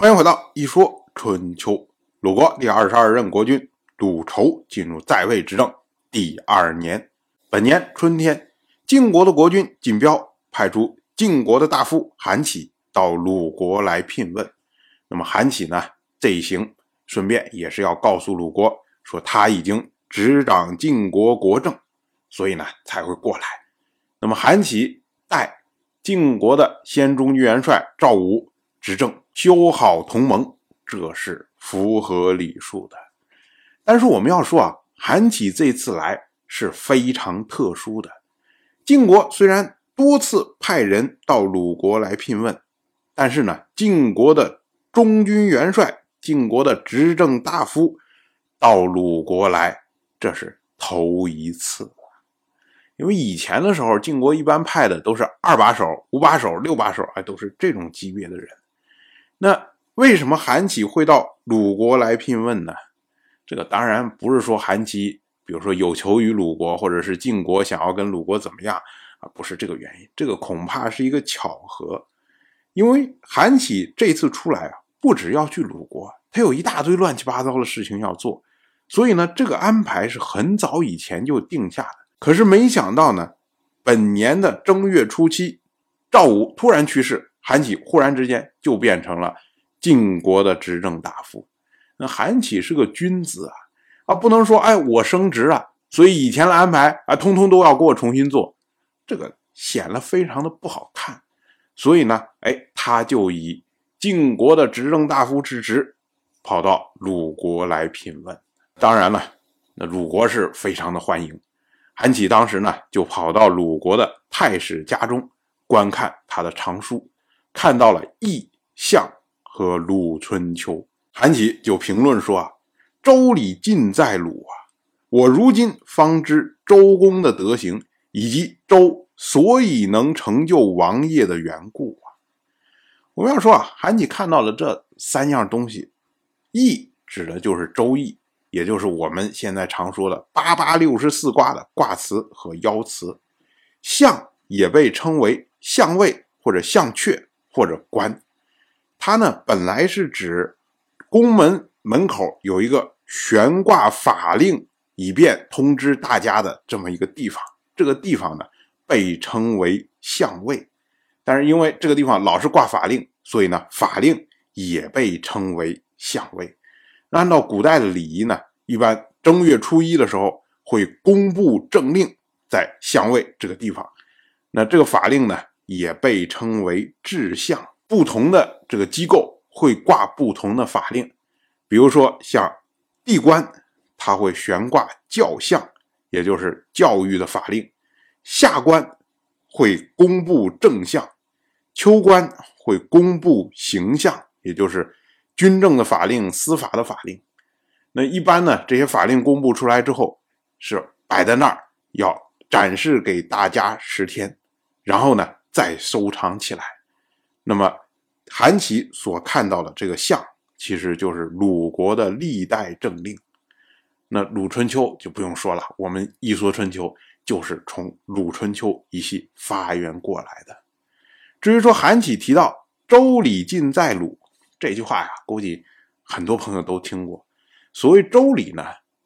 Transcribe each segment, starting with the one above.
欢迎回到一说春秋。鲁国第二十二任国君鲁仇进入在位执政第二年，本年春天，晋国的国君晋彪派出晋国的大夫韩起到鲁国来聘问。那么韩起呢，这一行顺便也是要告诉鲁国，说他已经执掌晋国国政，所以呢才会过来。那么韩起带晋国的先中军元帅赵武。执政修好同盟，这是符合礼数的。但是我们要说啊，韩起这次来是非常特殊的。晋国虽然多次派人到鲁国来聘问，但是呢，晋国的中军元帅、晋国的执政大夫到鲁国来，这是头一次。因为以前的时候，晋国一般派的都是二把手、五把手、六把手，哎，都是这种级别的人。那为什么韩起会到鲁国来聘问呢？这个当然不是说韩起，比如说有求于鲁国，或者是晋国想要跟鲁国怎么样啊？不是这个原因，这个恐怕是一个巧合。因为韩起这次出来啊，不只要去鲁国，他有一大堆乱七八糟的事情要做，所以呢，这个安排是很早以前就定下的。可是没想到呢，本年的正月初七，赵武突然去世。韩起忽然之间就变成了晋国的执政大夫，那韩起是个君子啊，啊不能说哎我升职了，所以以前的安排啊通通都要给我重新做，这个显得非常的不好看，所以呢，哎他就以晋国的执政大夫之职，跑到鲁国来聘问，当然了，那鲁国是非常的欢迎，韩起当时呢就跑到鲁国的太史家中观看他的藏书。看到了义相和鲁春秋，韩起就评论说啊：“周礼尽在鲁啊，我如今方知周公的德行，以及周所以能成就王业的缘故啊。”我们要说啊，韩起看到了这三样东西，义指的就是周易，也就是我们现在常说的八八六十四卦的卦辞和爻辞；相也被称为相位或者相阙。或者官，它呢本来是指宫门门口有一个悬挂法令，以便通知大家的这么一个地方。这个地方呢被称为相位，但是因为这个地方老是挂法令，所以呢法令也被称为相位。按照古代的礼仪呢，一般正月初一的时候会公布政令在相位这个地方。那这个法令呢？也被称为制相，不同的这个机构会挂不同的法令，比如说像地官，它会悬挂教相，也就是教育的法令；下官会公布正相，秋官会公布刑相，也就是军政的法令、司法的法令。那一般呢，这些法令公布出来之后，是摆在那儿，要展示给大家十天，然后呢。再收藏起来。那么，韩琦所看到的这个像，其实就是鲁国的历代政令。那鲁春秋就不用说了，我们一说春秋，就是从鲁春秋一系发源过来的。至于说韩琦提到“周礼尽在鲁”这句话呀，估计很多朋友都听过。所谓周礼呢，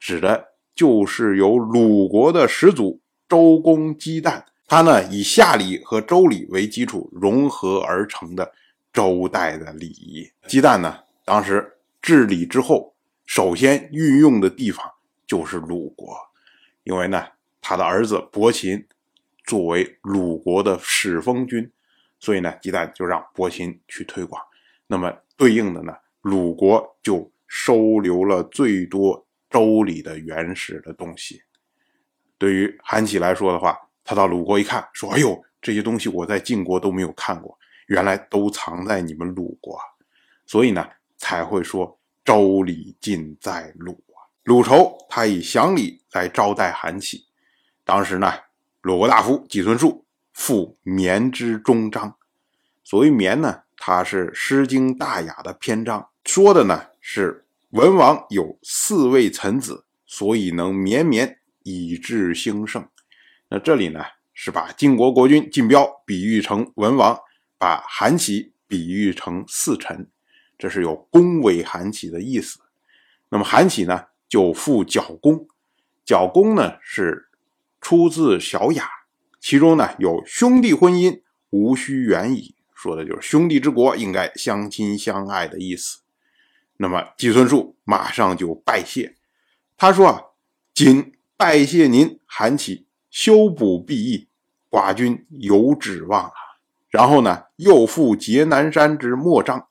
指的就是由鲁国的始祖周公姬旦。他呢，以夏礼和周礼为基础融合而成的周代的礼仪。姬旦呢，当时治理之后，首先运用的地方就是鲁国，因为呢，他的儿子伯禽作为鲁国的始封君，所以呢，姬旦就让伯禽去推广。那么对应的呢，鲁国就收留了最多周礼的原始的东西。对于韩起来说的话，他到鲁国一看，说：“哎呦，这些东西我在晋国都没有看过，原来都藏在你们鲁国，所以呢，才会说周礼尽在鲁啊。”鲁仇他以祥礼来招待韩起。当时呢，鲁国大夫季孙树赋绵之终章。所谓绵呢，它是《诗经·大雅》的篇章，说的呢是文王有四位臣子，所以能绵绵以致兴盛。那这里呢，是把晋国国君晋彪比喻成文王，把韩起比喻成四臣。这是有恭维韩起的意思。那么韩起呢，就复角弓，角弓呢是出自《小雅》，其中呢有兄弟婚姻无需远矣，说的就是兄弟之国应该相亲相爱的意思。那么季孙树马上就拜谢，他说啊，谨拜谢您，韩起修补弊益，寡君有指望啊。然后呢，又复劫南山之莫章，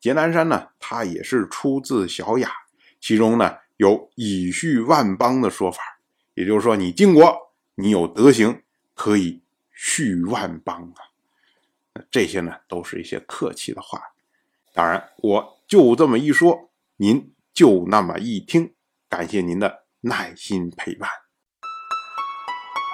劫南山呢，它也是出自《小雅》。其中呢有以恤万邦的说法，也就是说你晋国你有德行可以续万邦啊。这些呢都是一些客气的话，当然我就这么一说，您就那么一听，感谢您的耐心陪伴。